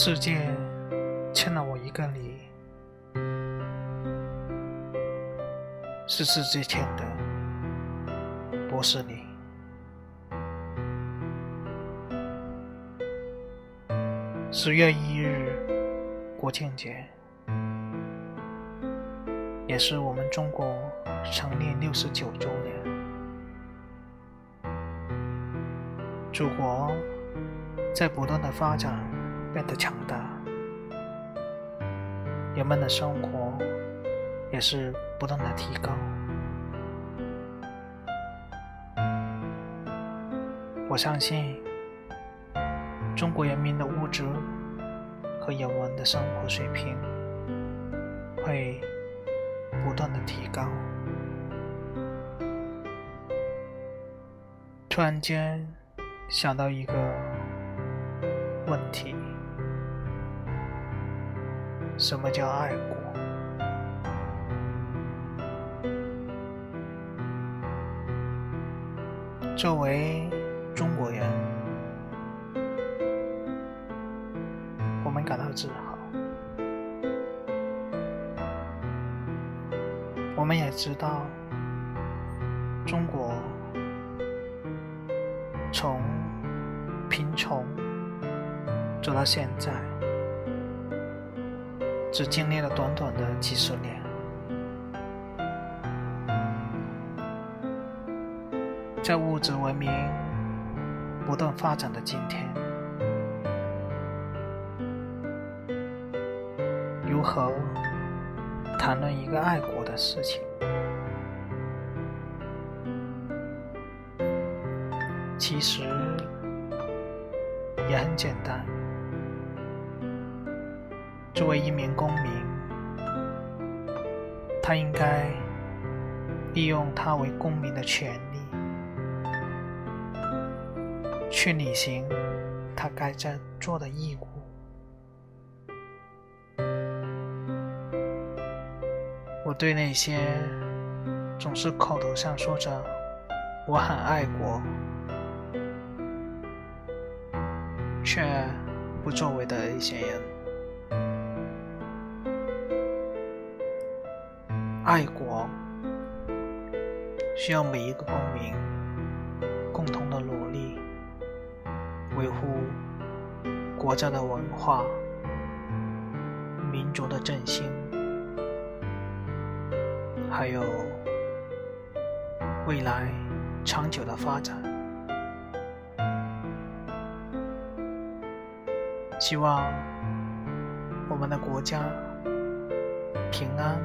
世界欠了我一个你，是世界欠的，不是你。十月一日，国庆节，也是我们中国成立六十九周年。祖国在不断的发展，变得强大，人们的生活也是不断的提高。我相信。中国人民的物质和人文的生活水平会不断的提高。突然间想到一个问题：什么叫爱国？作为中国人。我们感到自豪。我们也知道，中国从贫穷走到现在，只经历了短短的几十年。在物质文明不断发展的今天。如何谈论一个爱国的事情？其实也很简单。作为一名公民，他应该利用他为公民的权利，去履行他该在做的义务。我对那些总是口头上说着“我很爱国”，却不作为的一些人，爱国需要每一个公民共同的努力，维护国家的文化、民族的振兴。还有未来长久的发展，希望我们的国家平安。